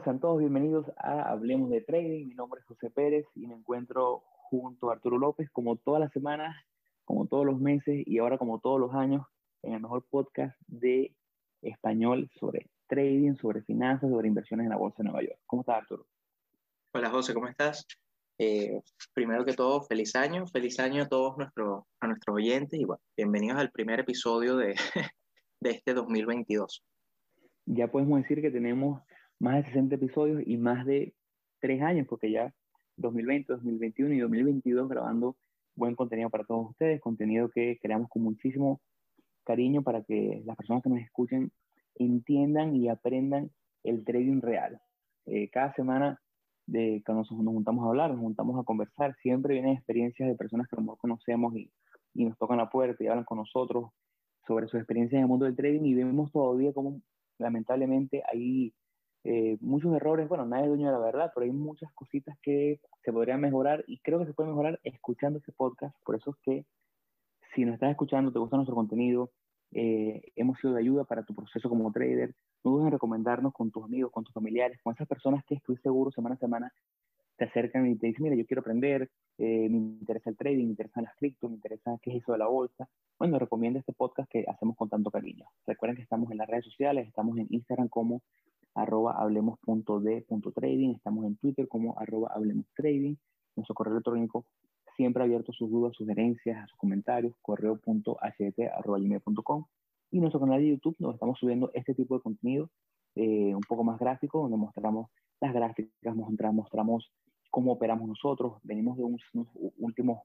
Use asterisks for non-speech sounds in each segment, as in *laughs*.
Hola, ¿qué tal amigos? Sean todos bienvenidos a Hablemos de Trading. Mi nombre es José Pérez y me encuentro junto a Arturo López como todas las semanas, como todos los meses y ahora como todos los años en el mejor podcast de español sobre trading, sobre finanzas, sobre inversiones en la Bolsa de Nueva York. ¿Cómo estás, Arturo? Hola, José, ¿cómo estás? Eh, primero que todo, feliz año, feliz año a todos nuestros, a nuestros oyentes y bueno, bienvenidos al primer episodio de, *laughs* de este 2022 ya podemos decir que tenemos más de 60 episodios y más de tres años, porque ya 2020, 2021 y 2022 grabando buen contenido para todos ustedes, contenido que creamos con muchísimo cariño para que las personas que nos escuchen entiendan y aprendan el trading real. Eh, cada semana de cuando nos, nos, juntamos a hablar, nos juntamos a conversar, siempre vienen experiencias de personas que no conocemos y, y nos tocan la puerta y hablan con nosotros sobre sus experiencias en el mundo del trading y vemos todavía cómo lamentablemente hay eh, muchos errores, bueno, nadie es dueño de la verdad, pero hay muchas cositas que se podrían mejorar y creo que se puede mejorar escuchando ese podcast, por eso es que si nos estás escuchando, te gusta nuestro contenido, eh, hemos sido de ayuda para tu proceso como trader, no dudes en recomendarnos con tus amigos, con tus familiares, con esas personas que estoy seguro semana a semana te acercan y te dicen, mira, yo quiero aprender, eh, me interesa el trading, me interesan las cripto, me interesa qué es eso de la bolsa. Bueno, recomiendo este podcast que hacemos con tanto cariño. Recuerden que estamos en las redes sociales, estamos en Instagram como arroba hablemos.d.trading, estamos en Twitter como arroba hablemostrading, nuestro correo electrónico siempre abierto a sus dudas, sugerencias, a sus comentarios, correo.ht.com y nuestro canal de YouTube donde estamos subiendo este tipo de contenido eh, un poco más gráfico, donde mostramos las gráficas, mostramos, mostramos cómo operamos nosotros. Venimos de unos, últimos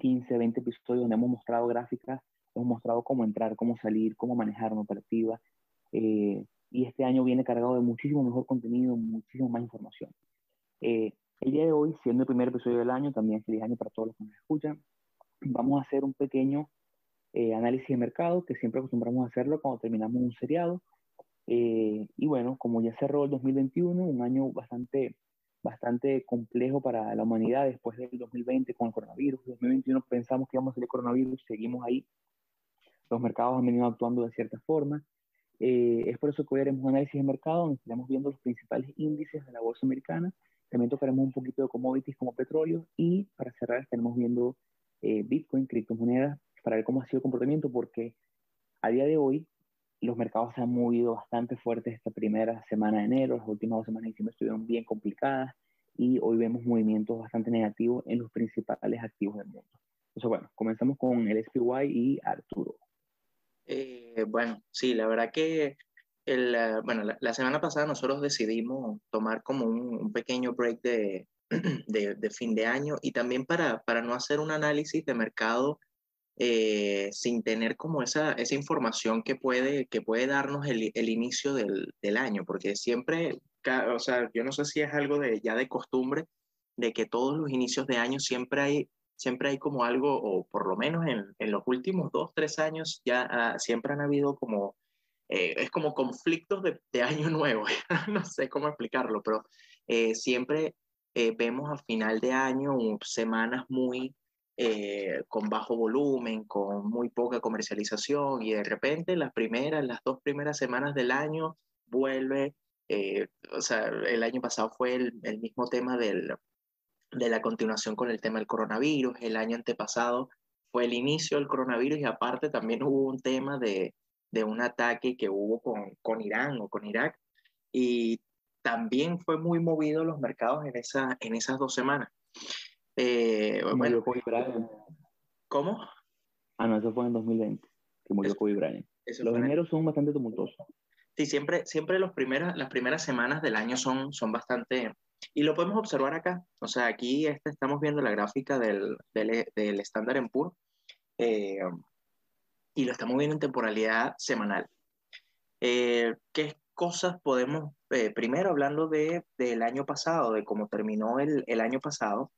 15, 20 episodios donde hemos mostrado gráficas, hemos mostrado cómo entrar, cómo salir, cómo manejar una operativa. Eh, y este año viene cargado de muchísimo mejor contenido, muchísimo más información. Eh, el día de hoy, siendo el primer episodio del año, también feliz año para todos los que nos escuchan, vamos a hacer un pequeño eh, análisis de mercado que siempre acostumbramos a hacerlo cuando terminamos un seriado. y bueno, como ya cerró el 2021, un año bastante bastante complejo para la humanidad después del 2020 con el coronavirus. En 2021 pensamos que íbamos a salir coronavirus, seguimos ahí. Los mercados han venido actuando de cierta forma. Eh, es por eso que hoy haremos un análisis de mercado donde estaremos viendo los principales índices de la bolsa americana. También tocaremos un poquito de commodities como petróleo y para cerrar estaremos viendo eh, Bitcoin, criptomonedas, para ver cómo ha sido el comportamiento porque a día de hoy los mercados se han movido bastante fuertes esta primera semana de enero, las últimas dos semanas de diciembre estuvieron bien complicadas y hoy vemos movimientos bastante negativos en los principales activos del mundo. Entonces, bueno, comenzamos con el SPY y Arturo. Eh, bueno, sí, la verdad que el, bueno, la, semana pasada nosotros decidimos tomar como un, pequeño break de, *clears throat* de, de, fin de año y también para, para no hacer un análisis de mercado eh, sin tener como esa, esa información que puede, que puede darnos el, el inicio del, del, año, porque siempre, o sea, yo no sé si es algo de, ya de costumbre, de que todos los inicios de año siempre hay, siempre hay como algo, o por lo menos en, en los últimos dos, tres años, ya siempre han habido como, eh, es como conflictos de, de año *laughs* nuevo, *laughs* no sé cómo explicarlo, pero eh, siempre vemos a final de año semanas muy eh, con bajo volumen, con muy poca comercialización y de repente las primeras, las dos primeras semanas del año vuelve, eh, o sea, el año pasado fue el, el mismo tema del, de la continuación con el tema del coronavirus, el año antepasado fue el inicio del coronavirus y aparte también hubo un tema de, de un ataque que hubo con, con Irán o con Irak y también fue muy movido los mercados en, esa, en esas dos semanas. Eh, bueno, Kobe Bryant. ¿Cómo? Ah, no, eso fue en 2020, que murió Kobe Bryant. Los dineros son bastante tumultuosos. Sí, siempre, siempre los primeras, las primeras semanas del año son, son bastante... Y lo podemos observar acá. O sea, aquí este, estamos viendo la gráfica del, del, del Standard Poor's eh, y lo estamos viendo en temporalidad semanal. Eh, ¿Qué cosas podemos, eh, primero hablando de, del año pasado, de cómo terminó el, el año pasado,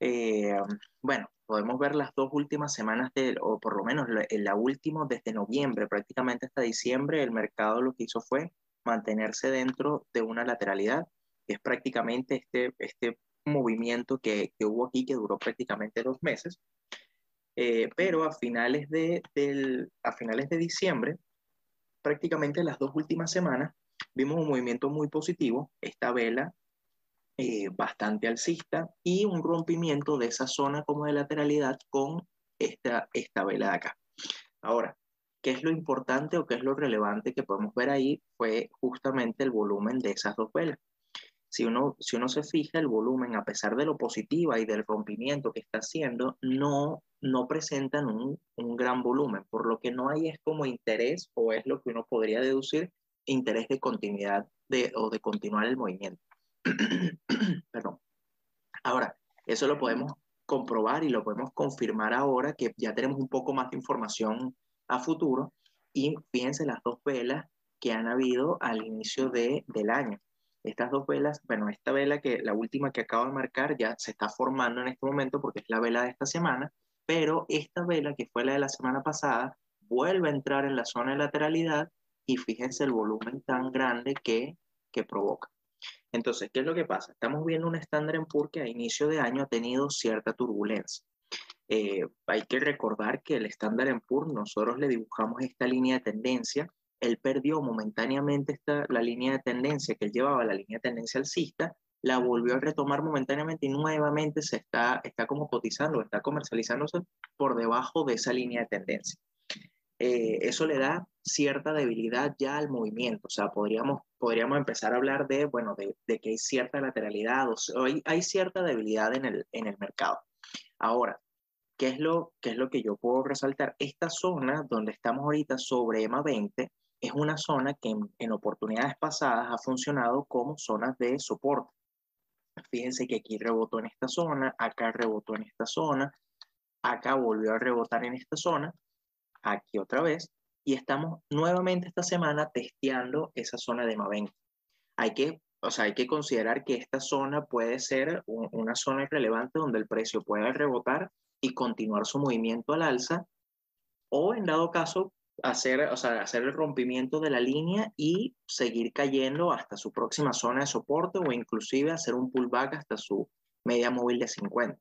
eh, bueno, podemos ver las dos últimas semanas, de, o por lo menos en la última, desde noviembre prácticamente hasta diciembre, el mercado lo que hizo fue mantenerse dentro de una lateralidad, es prácticamente este, este movimiento que, que hubo aquí, que duró prácticamente dos meses. Eh, pero a finales de, del, a finales de diciembre, prácticamente las dos últimas semanas, vimos un movimiento muy positivo, esta vela eh, bastante alcista y un rompimiento de esa zona como de lateralidad con esta, esta vela de acá. Ahora, ¿qué es lo importante o qué es lo relevante que podemos ver ahí? Fue justamente el volumen de esas dos velas. Si uno, si uno se fija, el volumen, a pesar de lo positiva y del rompimiento que está haciendo, no, no presentan un, un gran volumen, por lo que no hay es como interés o es lo que uno podría deducir, interés de continuidad de, o de continuar el movimiento. *clears throat* Perdón. Ahora, eso lo podemos comprobar y lo podemos confirmar ahora que ya tenemos un poco más de información a futuro. Y fíjense las dos velas que han habido al inicio de, del año. Estas dos velas, bueno, esta vela que la última que acabo de marcar ya se está formando en este momento porque es la vela de esta semana, pero esta vela que fue la de la semana pasada vuelve a entrar en la zona de lateralidad y fíjense el volumen tan grande que, que provoca. Entonces, ¿qué es lo que pasa? Estamos viendo un estándar en PUR que a inicio de año ha tenido cierta turbulencia. Eh, hay que recordar que el en PUR, nosotros le dibujamos esta línea de tendencia, él perdió momentáneamente esta, la línea de tendencia que él llevaba, la línea de tendencia alcista, la volvió a retomar momentáneamente y nuevamente se está, está como cotizando, está comercializándose por debajo de esa línea de tendencia. Eh, eso le da cierta debilidad ya al movimiento. O sea, podríamos, podríamos empezar a hablar de, bueno, de, de que hay cierta lateralidad o, hay, cierta debilidad en el, en el mercado. Ahora, ¿qué es, lo, ¿qué es lo que yo puedo resaltar? Esta zona donde estamos ahorita sobre EMA 20 es una zona que en, oportunidades pasadas ha funcionado como zonas de soporte. Fíjense que aquí rebotó en esta zona, acá rebotó en esta zona, acá volvió a rebotar en esta zona aquí otra vez y estamos nuevamente esta semana testeando esa zona de MA20. Hay que, o sea, hay que considerar que esta zona puede ser una zona relevante donde el precio pueda rebotar y continuar su movimiento al alza o en dado caso hacer, o sea, hacer el rompimiento de la línea y seguir cayendo hasta su próxima zona de soporte o inclusive hacer un pullback hasta su media móvil de 50.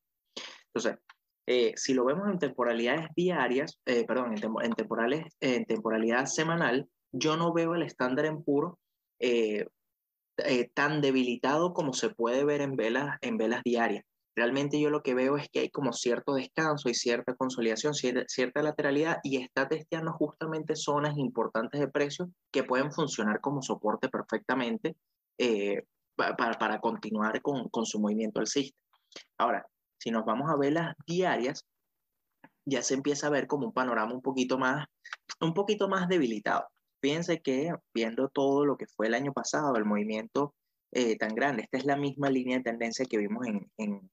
Entonces, eh, si lo vemos en temporalidades diarias, eh, perdón, en, temporales, en temporalidad semanal, yo no veo el estándar en puro eh, tan debilitado como se puede ver en velas, en velas diarias. Realmente yo lo que veo es que hay como cierto descanso y cierta consolidación, cierta, lateralidad y está testeando justamente zonas importantes de precio que pueden funcionar como soporte perfectamente para, para, continuar con, con su movimiento alcista. Ahora, si nos vamos a ver las diarias, ya se empieza a ver como un panorama un poquito más, un poquito más debilitado. Fíjense que viendo todo lo que fue el año pasado, el movimiento eh, tan grande, esta es la misma línea de tendencia que vimos en, en,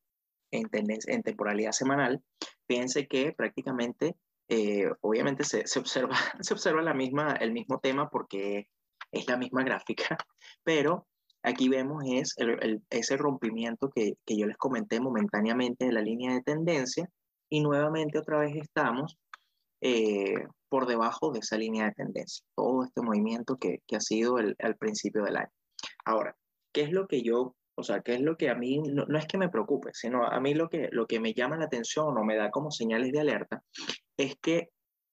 en, temporalidad semanal, fíjense que prácticamente, eh, obviamente se, se, observa, *laughs* se observa la misma, el mismo tema porque es la misma gráfica, *laughs* pero Aquí vemos es ese rompimiento que, yo les comenté momentáneamente de la línea de tendencia y nuevamente otra vez estamos eh, por debajo de esa línea de tendencia. Todo este movimiento que, ha sido el, al principio del año. Ahora, ¿qué es lo que yo, o sea, qué es lo que a mí, no, es que me preocupe, sino a mí lo que, lo que me llama la atención o me da como señales de alerta es que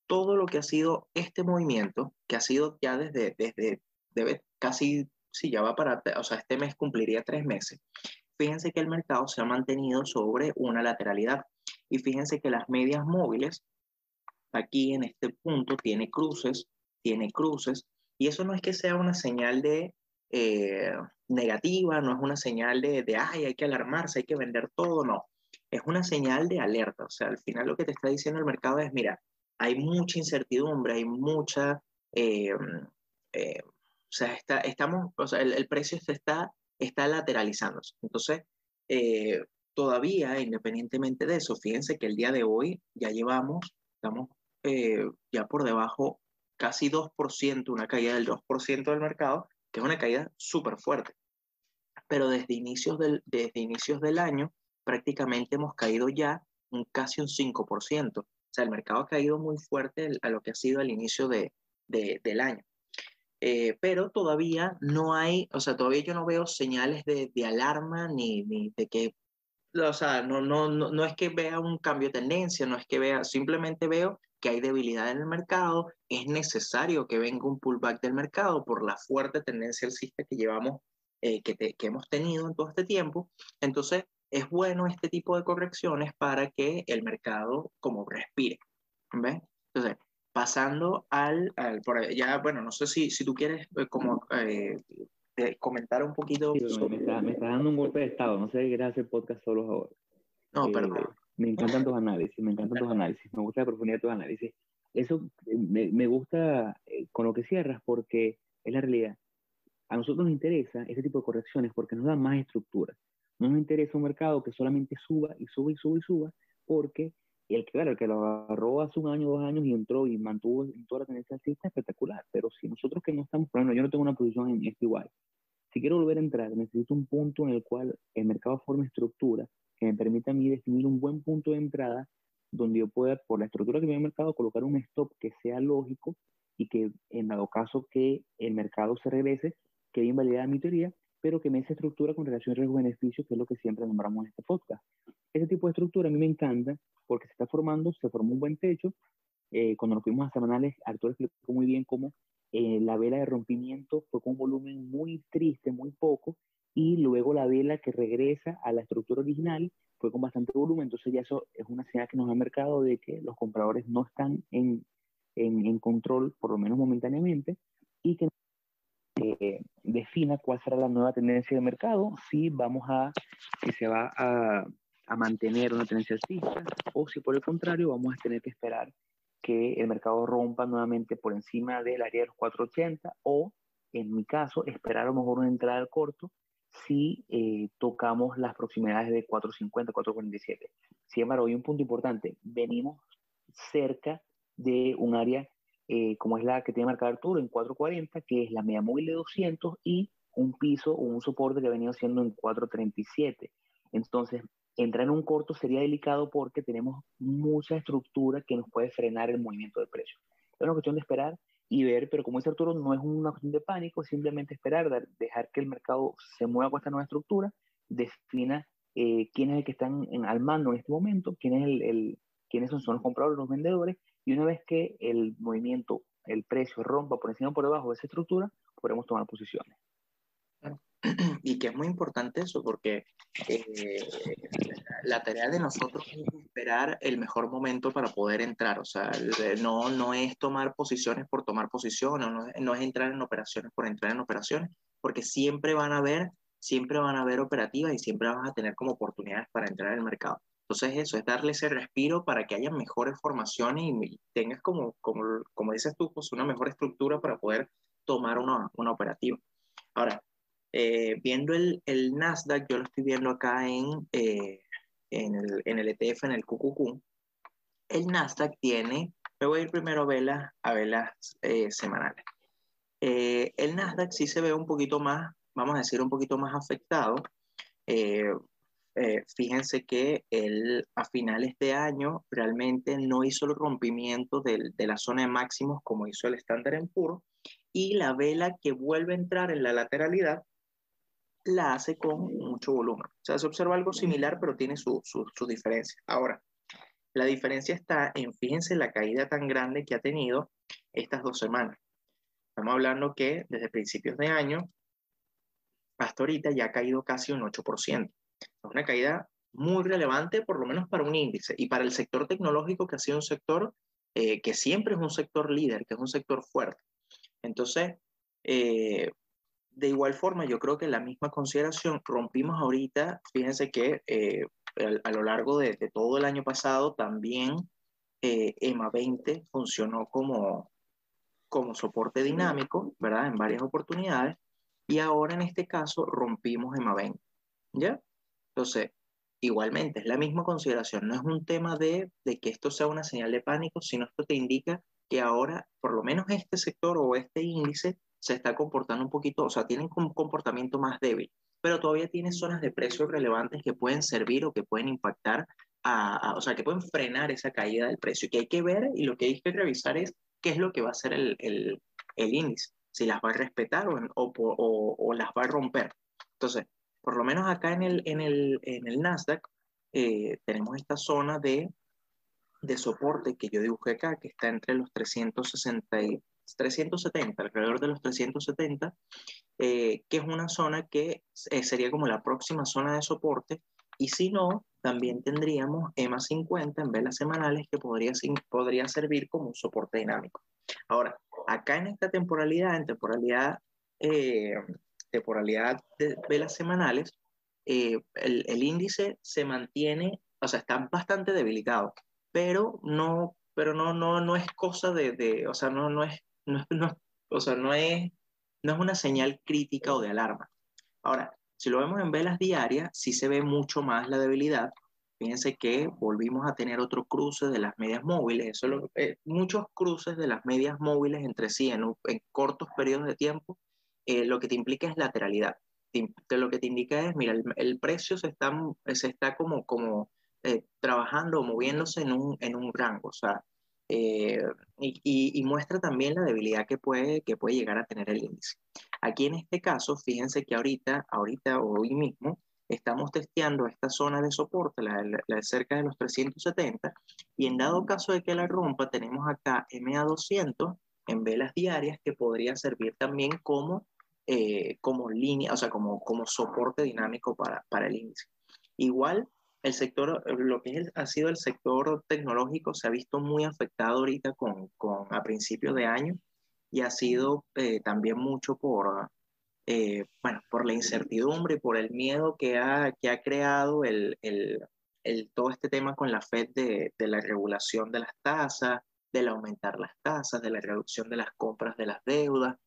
todo lo que ha sido este movimiento, que ha sido ya desde, desde debe, casi si ya va para, o sea, este mes cumpliría tres meses, fíjense que el mercado se ha mantenido sobre una lateralidad. Y fíjense que las medias móviles, aquí en este punto, tiene cruces, tiene cruces, y eso no es que sea una señal de eh, negativa, no es una señal de, de, ay, hay que alarmarse, hay que vender todo, no. Es una señal de alerta. O sea, al final lo que te está diciendo el mercado es, mira, hay mucha incertidumbre, hay mucha eh, eh, o sea, está, estamos, o sea, el, precio está, está lateralizándose. Entonces, todavía, independientemente de eso, fíjense que el día de hoy ya llevamos, estamos ya por debajo casi 2%, una caída del 2% del mercado, que es una caída súper fuerte. Pero desde inicios, del, desde inicios del año prácticamente hemos caído ya un, casi un 5%. O sea, el mercado ha caído muy fuerte a lo que ha sido el inicio de, de, del año. Eh, pero todavía no hay, o sea, todavía yo no veo señales de, de alarma ni, ni, de que, o sea, no, no, no, no, es que vea un cambio de tendencia, no es que vea, simplemente veo que hay debilidad en el mercado, es necesario que venga un pullback del mercado por la fuerte tendencia alcista que llevamos, eh, que, que hemos tenido en todo este tiempo. Entonces, es bueno este tipo de correcciones para que el mercado como respire. ¿Ves? Entonces, pasando al, al por ya, bueno, no sé si, si tú quieres eh, como eh, comentar un poquito. me, está, me, está, dando un golpe de estado, no sé quieres hacer podcast solo ahora. No, perdón. Me encantan tus análisis, me encantan tus análisis, me gusta la profundidad de tus análisis. Eso eh, me, me gusta eh, con lo que cierras porque es la realidad. A nosotros nos interesa ese tipo de correcciones porque nos da más estructura. No nos interesa un mercado que solamente suba y suba y suba y suba porque el, claro, el que lo agarró hace un año, dos años y entró y mantuvo toda la tendencia alcista, espectacular. Pero si nosotros que no estamos, por ejemplo, yo no tengo una posición en este igual. Si quiero volver a entrar, necesito un punto en el cual el mercado forme estructura que me permita a mí definir un buen punto de entrada donde yo pueda, por la estructura que me el mercado, colocar un stop que sea lógico y que en dado caso que el mercado se regrese, quede invalidada mi teoría, pero que me esa estructura con relación riesgo-beneficio, que es lo que siempre nombramos en este podcast. Ese tipo de estructura a mí me encanta porque se está formando, se formó un buen techo. Eh, cuando nos fuimos a semanales, Arturo explicó muy bien cómo eh, la vela de rompimiento fue con un volumen muy triste, muy poco, y luego la vela que regresa a la estructura original fue con bastante volumen, entonces ya eso es una señal que nos ha marcado de que los compradores no están en, en, en control, por lo menos momentáneamente, y que eh, defina cuál será la nueva tendencia de mercado, si vamos a, si se va a, a mantener una tendencia alcista o si por el contrario vamos a tener que esperar que el mercado rompa nuevamente por encima del área de los 480 o en mi caso esperar a lo mejor una entrada al corto si eh, tocamos las proximidades de 450, 447. Sin embargo, hay un punto importante, venimos cerca de un área eh, como es la que tiene marcado Arturo en 440, que es la media móvil de 200 y un piso o un soporte que ha venido siendo en 437. Entonces, entrar en un corto sería delicado porque tenemos mucha estructura que nos puede frenar el movimiento de precio. Es una cuestión de esperar y ver, pero como dice Arturo, no es una cuestión de pánico, simplemente esperar, dejar que el mercado se mueva con esta nueva estructura, defina eh, quién es el que están en, al mando en este momento, quién es el, quiénes son, son los compradores, los vendedores, y una vez que el movimiento, el precio rompa por encima o por debajo de esa estructura, podremos tomar posiciones. *clears throat* Y que es muy importante eso, porque eh, la tarea de nosotros es esperar el mejor momento para poder entrar. O sea, no, no es tomar posiciones por tomar posiciones, no, no es entrar en operaciones por entrar en operaciones, porque siempre van a haber, siempre van a haber operativas y siempre vas a tener como oportunidades para entrar en el mercado. Entonces eso es darle ese respiro para que haya mejores formaciones y tengas como, como, como dices tú, pues una mejor estructura para poder tomar una, una operativa. Ahora, eh, viendo el, el, Nasdaq, yo lo estoy viendo acá en, eh, en, el, en, el, ETF, en el QQQ. El Nasdaq tiene, me voy a ir primero a velas, a velas eh, semanales. el Nasdaq sí se ve un poquito más, vamos a decir, un poquito más afectado. fíjense que él a finales de año realmente no hizo el rompimiento del, de la zona de máximos como hizo el estándar en puro y la vela que vuelve a entrar en la lateralidad la hace con mucho volumen. O sea, se observa algo similar, pero tiene su, su, su diferencia. Ahora, la diferencia está en, fíjense, la caída tan grande que ha tenido estas dos semanas. Estamos hablando que desde principios de año hasta ahorita ya ha caído casi un 8%. Es una caída muy relevante, por lo menos para un índice, y para el sector tecnológico, que ha sido un sector eh, que siempre es un sector líder, que es un sector fuerte. Entonces, eh, de igual forma, yo creo que la misma consideración rompimos ahorita, fíjense que eh, a, lo largo de, todo el año pasado también eh, EMA 20 funcionó como, como soporte dinámico, ¿verdad? En varias oportunidades. Y ahora en este caso rompimos EMA 20, ¿ya? Entonces, igualmente, es la misma consideración. No es un tema de, de que esto sea una señal de pánico, sino esto te indica que ahora, por lo menos este sector o este índice, se está comportando un poquito, o sea, tienen un comportamiento más débil, pero todavía tiene zonas de precios relevantes que pueden servir o que pueden impactar, a, o sea, que pueden frenar esa caída del precio. Y que hay que ver y lo que hay que revisar es qué es lo que va a hacer el, el, el índice, si las va a respetar o, o, o, las va a romper. Entonces, por lo menos acá en el, en el, en el Nasdaq eh, tenemos esta zona de de soporte que yo dibujé acá, que está entre los 360 y 370, alrededor de los 370, eh, que es una zona que eh, sería como la próxima zona de soporte, y si no, también tendríamos EMA 50 en velas semanales que podría, podría servir como un soporte dinámico. Ahora, acá en esta temporalidad, en temporalidad, eh, temporalidad de velas semanales, el, el índice se mantiene, o sea, está bastante debilitado, pero no, pero no, no, no es cosa de, de o sea, no, no es no, no, o sea, no es, no es una señal crítica o de alarma. Ahora, si lo vemos en velas diarias, sí se ve mucho más la debilidad. Fíjense que volvimos a tener otro cruce de las medias móviles. Eso eh, muchos cruces de las medias móviles entre sí en, cortos periodos de tiempo, eh, lo que te implica es lateralidad. lo que te indica es, mira, el, precio se está, se está como, como eh, trabajando moviéndose en un, en un rango. O sea, eh, y, muestra también la debilidad que puede, que puede llegar a tener el índice. Aquí en este caso, fíjense que ahorita, ahorita hoy mismo, estamos testeando esta zona de soporte, la, la, cerca de los 370, y en dado caso de que la rompa, tenemos acá MA200 en velas diarias que podría servir también como, eh, como línea, o sea, como, como soporte dinámico para, para el índice. Igual, el sector, lo que ha sido el sector tecnológico se ha visto muy afectado ahorita con, con a principios de año y ha sido eh, también mucho por, eh, bueno, por la incertidumbre y por el miedo que ha, que ha creado el, el, el, todo este tema con la FED de, de la regulación de las tasas, del aumentar las tasas, de la reducción de las compras de las deudas,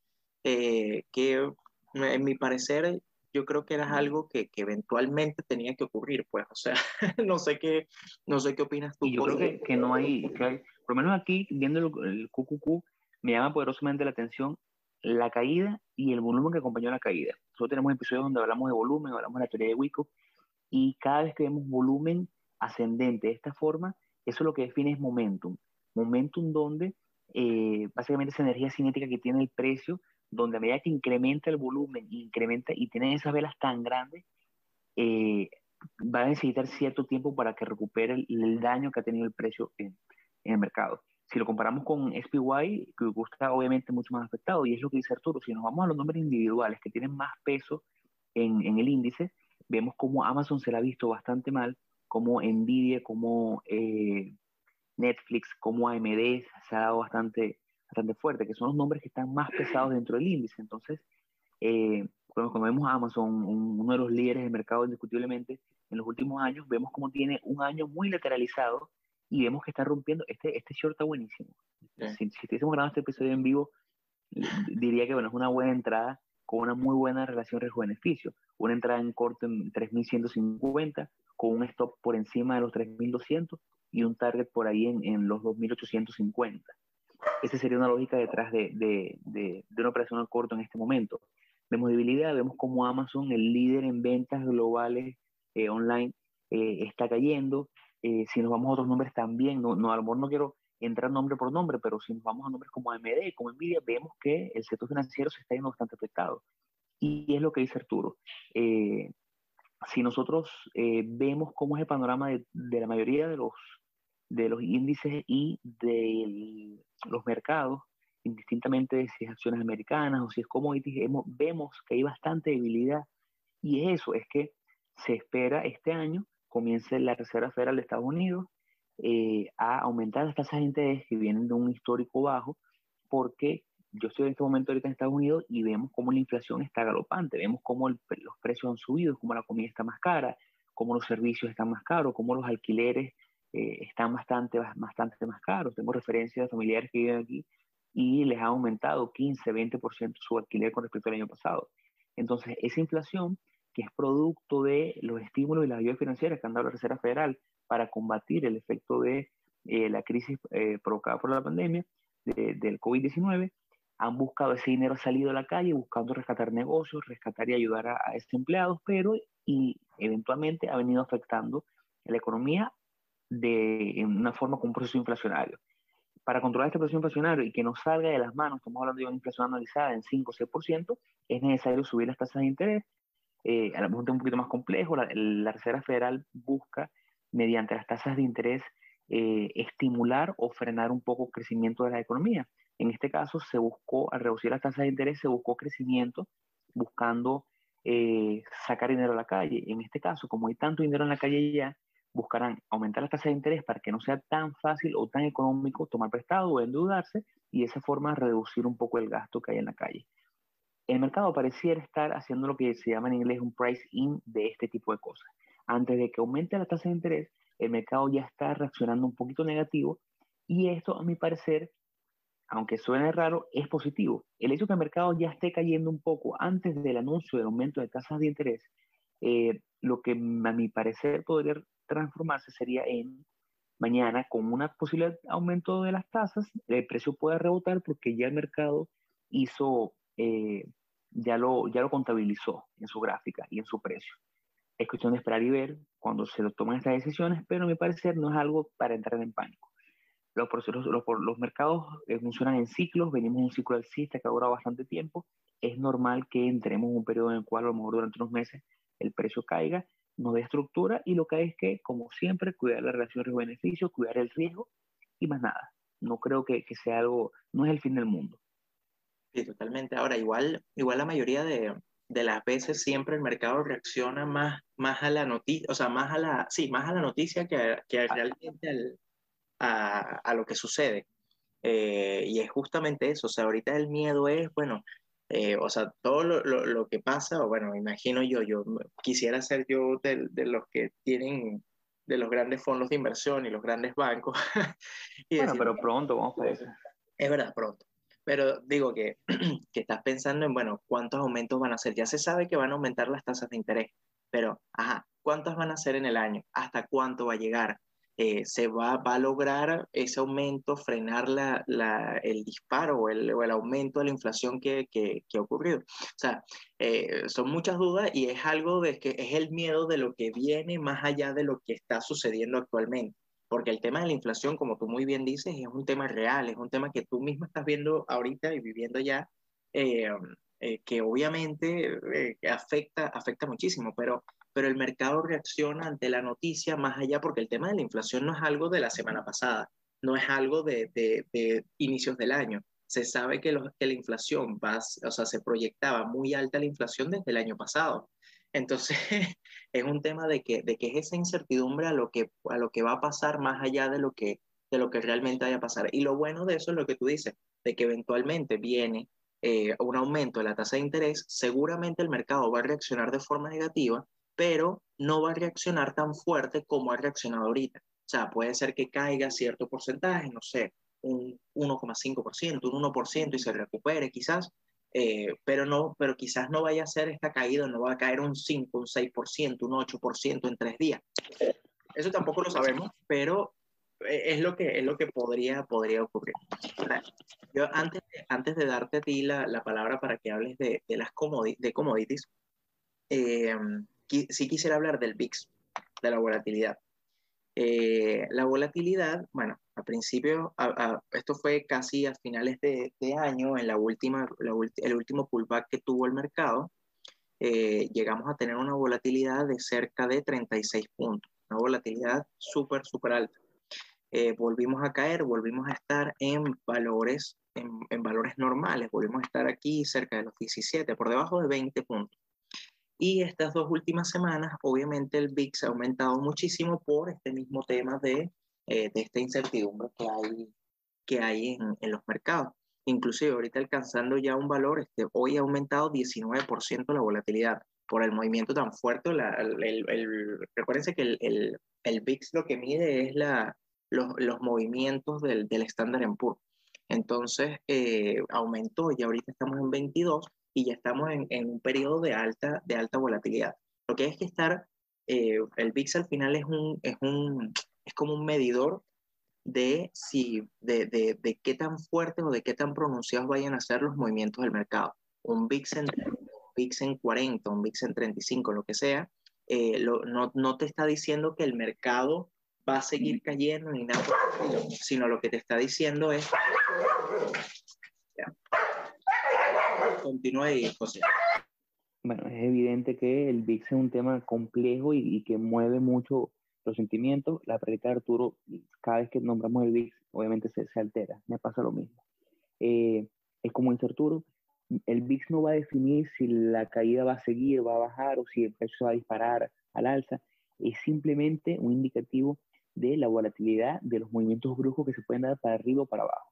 eh, que en mi parecer yo creo que era algo que, que, eventualmente tenía que ocurrir, pues, o sea, *laughs* no sé qué, no sé qué opinas tú. Y yo creo que, que, no hay, que hay, por lo menos aquí, viendo el, el QQQ, me llama poderosamente la atención la caída y el volumen que acompañó la caída. Nosotros tenemos episodios donde hablamos de volumen, hablamos de la teoría de Wyckoff, y cada vez que vemos volumen ascendente de esta forma, eso lo que define es momentum. Momentum donde eh, básicamente esa energía cinética que tiene el precio donde a medida que incrementa el volumen, incrementa y tiene esas velas tan grandes, eh, va a necesitar cierto tiempo para que recupere el, daño que ha tenido el precio en, el mercado. Si lo comparamos con SPY, que está obviamente mucho más afectado, y es lo que dice Arturo, si nos vamos a los nombres individuales que tienen más peso en, en el índice, vemos como Amazon se la ha visto bastante mal, como Nvidia, como eh, Netflix, como AMD se ha dado bastante, bastante fuerte, que son los nombres que están más pesados dentro del índice. Entonces, eh, cuando, vemos a Amazon, uno de los líderes del mercado indiscutiblemente, en los últimos años, vemos como tiene un año muy lateralizado y vemos que está rompiendo, este, este short está buenísimo. Si, si estuviésemos grabando este episodio en vivo, diría que bueno, es una buena entrada con una muy buena relación riesgo-beneficio. Una entrada en corto en 3.150, con un stop por encima de los 3.200 y un target por ahí en, en los 2.850. Esa sería una lógica detrás de, de, de, una operación a corto en este momento. Vemos debilidad, vemos como Amazon, el líder en ventas globales eh, online, eh, está cayendo. Eh, si nos vamos a otros nombres también, no, no, a no quiero entrar nombre por nombre, pero si nos vamos a nombres como AMD, como Nvidia, vemos que el sector financiero se está yendo bastante afectado. Y es lo que dice Arturo. si nosotros vemos cómo es el panorama de, de la mayoría de los de los índices y de los mercados, indistintamente si es acciones americanas o si es commodities, vemos que hay bastante debilidad. Y eso, es que se espera este año, comience la Reserva Federal de Estados Unidos eh, a aumentar las tasas de interés que vienen de un histórico bajo, porque yo estoy en este momento ahorita en Estados Unidos y vemos cómo la inflación está galopante, vemos cómo los precios han subido, cómo la comida está más cara, cómo los servicios están más caros, cómo los alquileres eh, están bastante, bastante más caros. Tengo referencias de familiares que viven aquí y les ha aumentado 15, 20% su alquiler con respecto al año pasado. Entonces, esa inflación, que es producto de los estímulos y las ayudas financieras que han dado la Reserva Federal para combatir el efecto de eh, la crisis eh, provocada por la pandemia del COVID-19, han buscado ese dinero, ha salido a la calle buscando rescatar negocios, rescatar y ayudar a, a estos empleados, pero y eventualmente ha venido afectando la economía de una forma con un proceso inflacionario. Para controlar este proceso inflacionario y que no salga de las manos, estamos hablando de una inflación analizada en 5 o 6%, es necesario subir las tasas de interés. Eh, a mejor es un poquito más complejo, la, Reserva Federal busca, mediante las tasas de interés eh, estimular o frenar un poco el crecimiento de la economía. En este caso, se buscó, al reducir las tasas de interés, se buscó crecimiento buscando eh, sacar dinero a la calle. En este caso, como hay tanto dinero en la calle ya, buscarán aumentar las tasas de interés para que no sea tan fácil o tan económico tomar prestado o endeudarse y de esa forma reducir un poco el gasto que hay en la calle. El mercado pareciera estar haciendo lo que se llama en inglés un price in de este tipo de cosas. Antes de que aumente la tasa de interés, el mercado ya está reaccionando un poquito negativo y esto, a mi parecer, aunque suene raro, es positivo. El hecho que el mercado ya esté cayendo un poco antes del anuncio del aumento de tasas de interés, eh, lo que a mi parecer podría transformarse sería en mañana con una posible aumento de las tasas, el precio puede rebotar porque ya el mercado hizo, eh, ya, lo, ya lo contabilizó en su gráfica y en su precio. Es cuestión de esperar y ver cuando se toman estas decisiones, pero a mi parecer no es algo para entrar en pánico. Los, procesos, los, los mercados eh, funcionan en ciclos, venimos de un ciclo alcista que ha durado bastante tiempo. Es normal que entremos en un periodo en el cual a lo mejor durante unos meses el precio caiga, no de estructura y lo que hay es que, como siempre, cuidar la relación riesgo-beneficio, cuidar el riesgo y más nada. No creo que, que, sea algo, no es el fin del mundo. Sí, totalmente. Ahora, igual, igual la mayoría de, de las veces siempre el mercado reacciona más, más a la noticia, o sea, más a la, sí, más a la noticia que, que ah. realmente al, a, a lo que sucede. Eh, y es justamente eso, o sea, ahorita el miedo es, bueno, eh, o sea, todo lo, lo, que pasa, o bueno, imagino yo, yo quisiera ser yo de, de, los que tienen, de los grandes fondos de inversión y los grandes bancos. *laughs* y bueno, pero pronto, vamos a eso. Es verdad, pronto. Pero digo que, *clears throat* que estás pensando en, bueno, ¿cuántos aumentos van a ser? Ya se sabe que van a aumentar las tasas de interés, pero, ajá, ¿cuántas van a ser en el año? ¿Hasta cuánto va a llegar? Eh, se va, va, a lograr ese aumento, frenar la, la, el disparo o el, o el, aumento de la inflación que, que, que ha ocurrido. O sea, eh, son muchas dudas y es algo de que es el miedo de lo que viene más allá de lo que está sucediendo actualmente. Porque el tema de la inflación, como tú muy bien dices, es un tema real, es un tema que tú mismo estás viendo ahorita y viviendo ya, eh, que obviamente afecta, afecta muchísimo, pero pero el mercado reacciona ante la noticia más allá porque el tema de la inflación no es algo de la semana pasada, no es algo de, de, inicios del año. Se sabe que, que la inflación va, o sea, se proyectaba muy alta la inflación desde el año pasado. Entonces, *laughs* es un tema de que, de que es esa incertidumbre a lo que, a lo que va a pasar más allá de lo, que, de lo que realmente vaya a pasar. Y lo bueno de eso es lo que tú dices, de que eventualmente viene eh, un aumento de la tasa de interés, seguramente el mercado va a reaccionar de forma negativa pero no va a reaccionar tan fuerte como ha reaccionado ahorita. O sea, puede ser que caiga cierto porcentaje, no sé, un 1,5%, un 1% y se recupere quizás, eh, pero, no, pero quizás no vaya a ser esta caída, no va a caer un 5, un 6%, un 8% en tres días. Eso tampoco lo sabemos, pero eh, es lo que, es lo que podría, podría ocurrir. Yo antes, antes de darte a ti la, la palabra para que hables de, de las de commodities, eh, sí quisiera hablar del VIX, de la volatilidad. Eh, la volatilidad, bueno, a principio, esto fue casi a finales de, año, en la última, el último pullback que tuvo el mercado, eh, llegamos a tener una volatilidad de cerca de 36 puntos, una volatilidad súper, súper alta. Eh, volvimos a caer, volvimos a estar en valores, en, en valores normales, volvimos a estar aquí cerca de los 17, por debajo de 20 puntos. Y estas dos últimas semanas, obviamente el VIX ha aumentado muchísimo por este mismo tema de, eh, de esta incertidumbre que hay, que hay en, en, los mercados. Inclusive ahorita alcanzando ya un valor, este, hoy ha aumentado 19% la volatilidad por el movimiento tan fuerte. La, el, el, recuérdense que el, el, el, VIX lo que mide es la, los, los movimientos del, del Standard Poor's. Entonces eh, aumentó y ahorita estamos en 22 y ya estamos en, en, un periodo de alta, de alta volatilidad. Lo que es que estar, eh, el VIX al final es, un, es, un, es como un medidor de, si, de, de, de, qué tan fuertes o de qué tan pronunciados vayan a ser los movimientos del mercado. Un VIX en, un VIX en 40, un VIX en 35, lo que sea, eh, lo, no, no te está diciendo que el mercado va a seguir cayendo ni nada, sino lo que te está diciendo es ahí, José. Bueno, es evidente que el VIX es un tema complejo y, que mueve mucho los sentimientos, la práctica de Arturo, cada vez que nombramos el VIX, obviamente se, se altera, me pasa lo mismo. Eh, es como dice Arturo, el VIX no va a definir si la caída va a seguir, va a bajar o si el precio va a disparar al alza, es simplemente un indicativo de la volatilidad de los movimientos bruscos que se pueden dar para arriba o para abajo.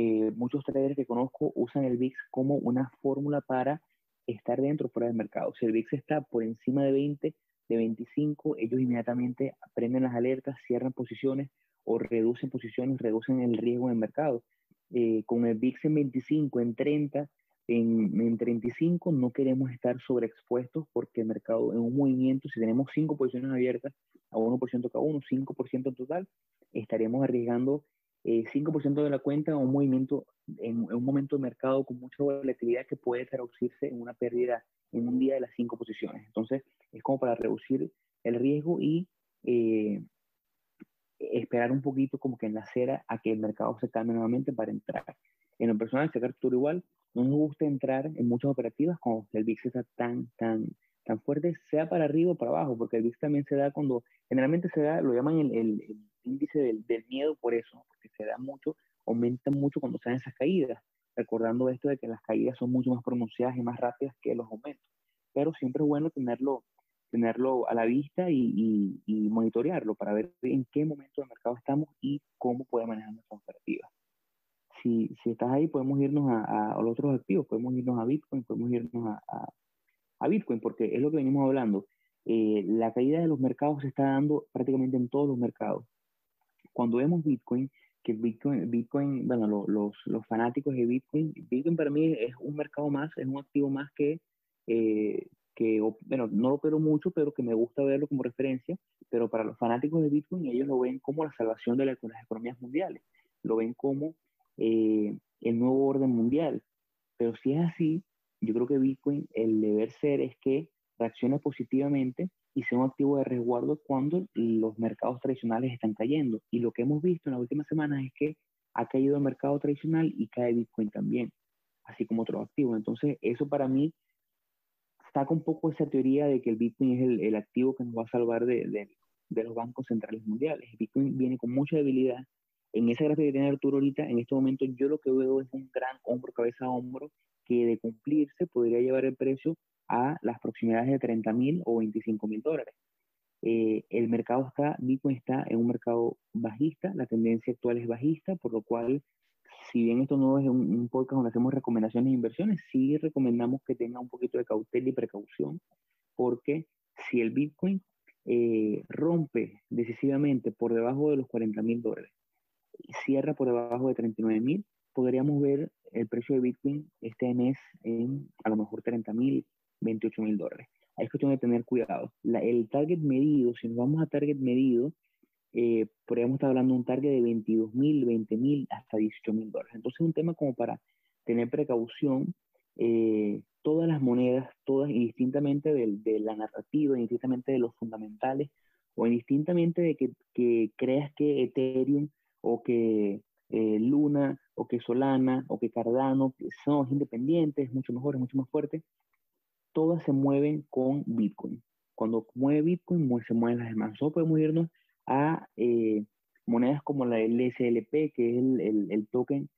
Eh, muchos traders que conozco usan el VIX como una fórmula para estar dentro o fuera del mercado. Si el VIX está por encima de 20, de 25, ellos inmediatamente prenden las alertas, cierran posiciones o reducen posiciones, reducen el riesgo en el mercado. Eh, con el VIX en 25, en 30, en, en, 35 no queremos estar sobreexpuestos porque el mercado en un movimiento, si tenemos 5 posiciones abiertas a 1% cada uno, 5% en total, estaremos arriesgando eh, 5% de la cuenta un movimiento, en, un momento de mercado con mucha volatilidad que puede traducirse en una pérdida en un día de las 5 posiciones. Entonces, es como para reducir el riesgo y eh, esperar un poquito como que en la acera a que el mercado se calme nuevamente para entrar. En lo personal, sacar Arturo igual, no nos gusta entrar en muchas operativas cuando el VIX está tan, tan, tan fuerte, sea para arriba o para abajo, porque el VIX también se da cuando, generalmente se da, lo llaman el, el, el índice del, del, miedo por eso, porque se da mucho, aumenta mucho cuando se dan esas caídas, recordando esto de que las caídas son mucho más pronunciadas y más rápidas que los aumentos. Pero siempre es bueno tenerlo, tenerlo a la vista y, y, y monitorearlo para ver en qué momento del mercado estamos y cómo puede manejar nuestras operativas si, si estás ahí, podemos irnos a, a, a, los otros activos, podemos irnos a Bitcoin, podemos irnos a, a, a Bitcoin, porque es lo que venimos hablando. Eh, la caída de los mercados se está dando prácticamente en todos los mercados. Cuando vemos Bitcoin, que Bitcoin, Bitcoin bueno, lo, los, los fanáticos de Bitcoin, Bitcoin para mí es un mercado más, es un activo más que, eh, que bueno, no lo opero mucho, pero que me gusta verlo como referencia, pero para los fanáticos de Bitcoin, ellos lo ven como la salvación de, la, de las economías mundiales, lo ven como eh, el nuevo orden mundial. Pero si es así, yo creo que Bitcoin, el deber ser es que reaccione positivamente y sea un activo de resguardo cuando los mercados tradicionales están cayendo. Y lo que hemos visto en las últimas semanas es que ha caído el mercado tradicional y cae Bitcoin también, así como otros activos. Entonces, eso para mí saca un poco esa teoría de que el Bitcoin es el, el activo que nos va a salvar de, de, de los bancos centrales mundiales. Bitcoin viene con mucha debilidad en esa gráfica que tiene Arturo ahorita, en este momento yo lo que veo es un gran hombro, cabeza a hombro, que de cumplirse podría llevar el precio a las proximidades de 30 mil o 25 mil dólares. Eh, el mercado está, Bitcoin está en un mercado bajista, la tendencia actual es bajista, por lo cual, si bien esto no es un, un podcast donde hacemos recomendaciones de inversiones, sí recomendamos que tenga un poquito de cautela y precaución, porque si el Bitcoin eh, rompe decisivamente por debajo de los 40 mil dólares, cierra por debajo de 39 mil, podríamos ver el precio de Bitcoin este mes en a lo mejor 30 mil, 28 mil dólares. Ahí es cuestión de tener cuidado. El target medido, si nos vamos a target medido, eh, podríamos estar hablando de un target de 22 mil, 20 mil, hasta 18 mil dólares. Entonces es un tema como para tener precaución. Eh, todas las monedas, todas indistintamente de, de la narrativa, indistintamente de los fundamentales, o indistintamente de que, que creas que Ethereum o que eh, Luna, o que Solana, o que Cardano, que son independientes, mucho mejores, mucho más fuertes, todas se mueven con Bitcoin. Cuando mueve Bitcoin, se mueven las demás. Nosotros podemos irnos a eh, monedas como la SLP, que es el, el, el token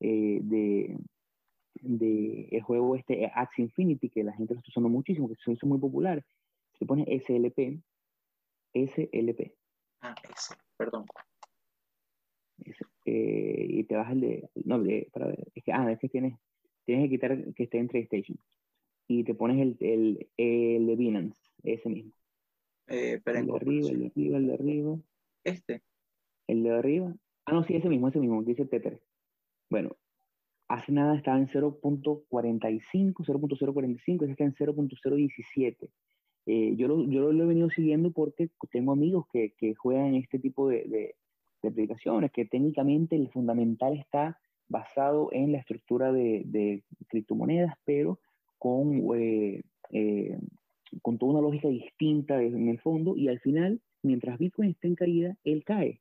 eh, de, de el juego este Axie Infinity, que la gente lo está usando muchísimo, que se hizo muy popular. Se pone SLP, SLP. Ah, ese, perdón eh, y te vas al de, no, de, para ver, es que, ah, es que tienes, tienes que quitar que esté en TradeStation y te pones el, el, el de Binance, ese mismo. Eh, pero el de arriba, el de arriba, el de arriba. Este. El de arriba. Ah, no, sí, ese mismo, ese mismo, dice Tether. Bueno, hace nada estaba en 0.45, 0.045, ese está en 0.017. Eh, yo, lo, yo lo he venido siguiendo porque tengo amigos que, que juegan este tipo de, de, de que técnicamente el fundamental está basado en la estructura de, criptomonedas, pero con, eh, eh, con toda una lógica distinta en el fondo, y al final, mientras Bitcoin está en caída, él cae.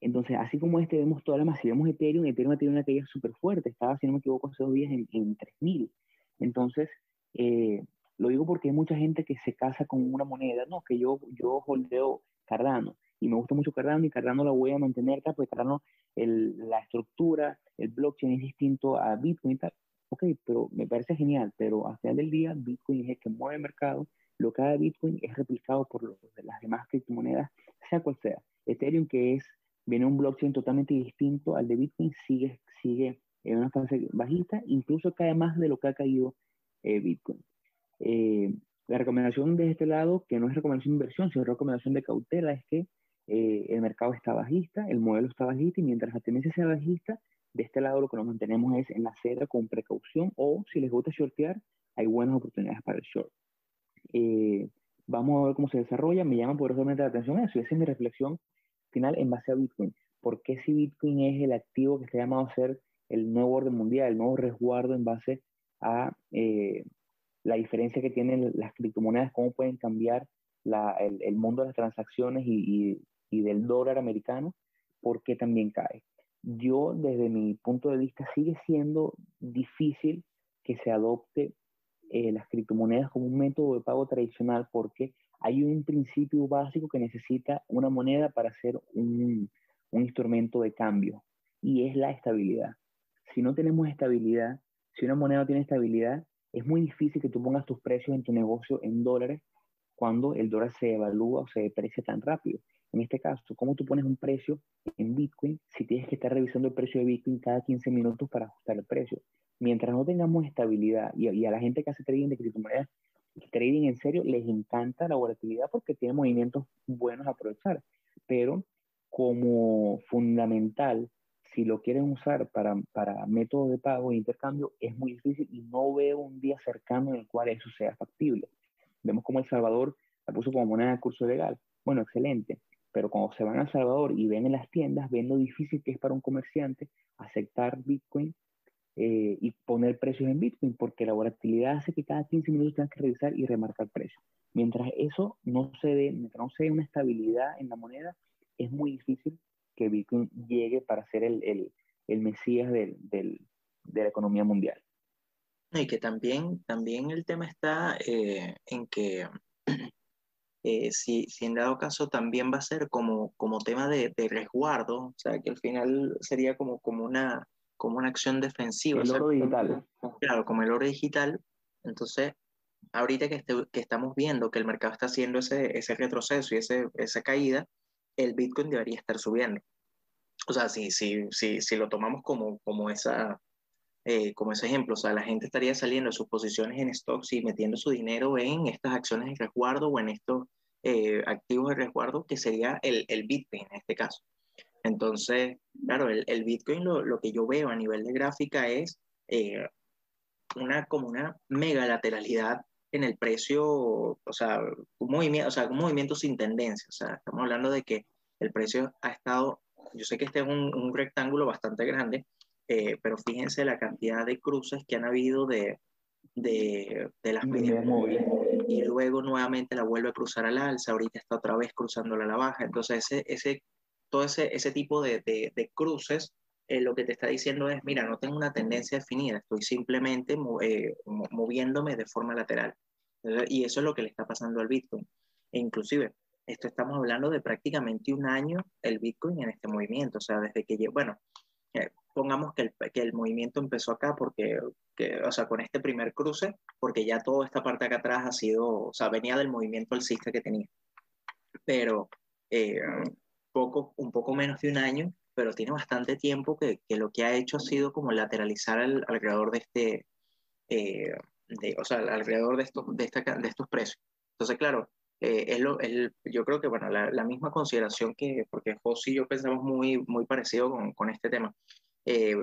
Entonces, así como este, vemos toda la más, si vemos Ethereum, Ethereum tiene una caída súper fuerte, estaba, si no me equivoco, hace dos días en, en 3.000. Entonces, eh, lo digo porque hay mucha gente que se casa con una moneda, no, que yo, yo holdeo Cardano. Y me gusta mucho Cardano y Cardano la voy a mantener porque Cardano, el, la estructura, el blockchain es distinto a Bitcoin y tal. Ok, pero me parece genial, pero al final del día Bitcoin es el que mueve el mercado, lo que haga Bitcoin es replicado por las demás criptomonedas, sea cual sea. Ethereum, que es, viene un blockchain totalmente distinto al de Bitcoin, sigue, sigue en una fase bajista, incluso cae más de lo que ha caído eh, Bitcoin. Eh, la recomendación de este lado, que no es recomendación de inversión, sino recomendación de cautela, es que eh, el mercado está bajista, el modelo está bajista, y mientras la tendencia sea bajista, de este lado lo que nos mantenemos es en la acera con precaución, o si les gusta shortear, hay buenas oportunidades para el short. vamos a ver cómo se desarrolla, me llama poderosamente la atención eso, y esa es mi reflexión final en base a Bitcoin. ¿Por qué si Bitcoin es el activo que está llamado a ser el nuevo orden mundial, el nuevo resguardo en base a eh, la diferencia que tienen las criptomonedas, cómo pueden cambiar el, mundo de las transacciones y, del dólar americano, por qué también cae. Yo, desde mi punto de vista, sigue siendo difícil que se adopte eh, las criptomonedas como un método de pago tradicional porque hay un principio básico que necesita una moneda para ser un instrumento de cambio y es la estabilidad si no tenemos estabilidad, si una moneda no tiene estabilidad, es muy difícil que tú pongas tus precios en tu negocio en dólares cuando el dólar se evalúa o se deprecia tan rápido. En este caso, ¿cómo tú pones un precio en Bitcoin si tienes que estar revisando el precio de Bitcoin cada 15 minutos para ajustar el precio? Mientras no tengamos estabilidad y, a la gente que hace trading de criptomonedas, trading en serio, les encanta la volatilidad porque tiene movimientos buenos a aprovechar. Pero como fundamental si lo quieren usar para, para métodos de pago e intercambio, es muy difícil y no veo un día cercano en el cual eso sea factible. Vemos como El Salvador la puso como moneda de curso legal. Bueno, excelente. Pero cuando se van a El Salvador y ven en las tiendas, ven lo difícil que es para un comerciante aceptar Bitcoin eh, y poner precios en Bitcoin, porque la volatilidad hace que cada 15 minutos tengan que revisar y remarcar precios. Mientras eso no se dé, mientras no se dé una estabilidad en la moneda, es muy difícil que Bitcoin llegue para ser el, el, el mesías del, del, de la economía mundial. Y que también, también el tema está eh, en que *clears throat* eh, si, si, en dado caso también va a ser como, como tema de, de, resguardo, o sea, que al final sería como, como, una, como una acción defensiva. El oro digital. Claro, como el oro digital. Entonces, ahorita que, este, que estamos viendo que el mercado está haciendo ese, ese retroceso y ese, esa caída, el Bitcoin debería estar subiendo. O sea, si, si, si, si lo tomamos como, como, esa, eh, como ese ejemplo, o sea, la gente estaría saliendo de sus posiciones en stocks y metiendo su dinero en estas acciones de resguardo o en estos eh, activos de resguardo, que sería el, el, Bitcoin en este caso. Entonces, claro, el, el Bitcoin lo, lo, que yo veo a nivel de gráfica es eh, una, como una mega lateralidad en el precio, o sea, un movimiento, o sea, un movimiento sin tendencia. O sea, estamos hablando de que el precio ha estado, yo sé que este es un, un rectángulo bastante grande, eh, pero fíjense la cantidad de cruces que han habido de, de, de las medias móviles y luego nuevamente la vuelve a cruzar al alza, ahorita está otra vez cruzándola a la baja. Entonces, ese, ese, todo ese, ese tipo de, de, de cruces eh, lo que te está diciendo es, mira, no tengo una tendencia definida, estoy simplemente eh, moviéndome de forma lateral. Y eso es lo que le está pasando al Bitcoin. E inclusive, esto estamos hablando de prácticamente un año el Bitcoin en este movimiento, o sea, desde que, bueno, pongamos que el, que el, movimiento empezó acá porque, que, o sea, con este primer cruce, porque ya toda esta parte acá atrás ha sido, o sea, venía del movimiento alcista que tenía. Pero poco, un poco menos de un año pero tiene bastante tiempo que, que, lo que ha hecho ha sido como lateralizar al, alrededor de este, eh, de, o sea, alrededor de estos, de, esta, de estos precios. Entonces, claro, eh, es lo, es, yo creo que, bueno, la, la, misma consideración que, porque José y yo pensamos muy, muy parecido con, con este tema, eh,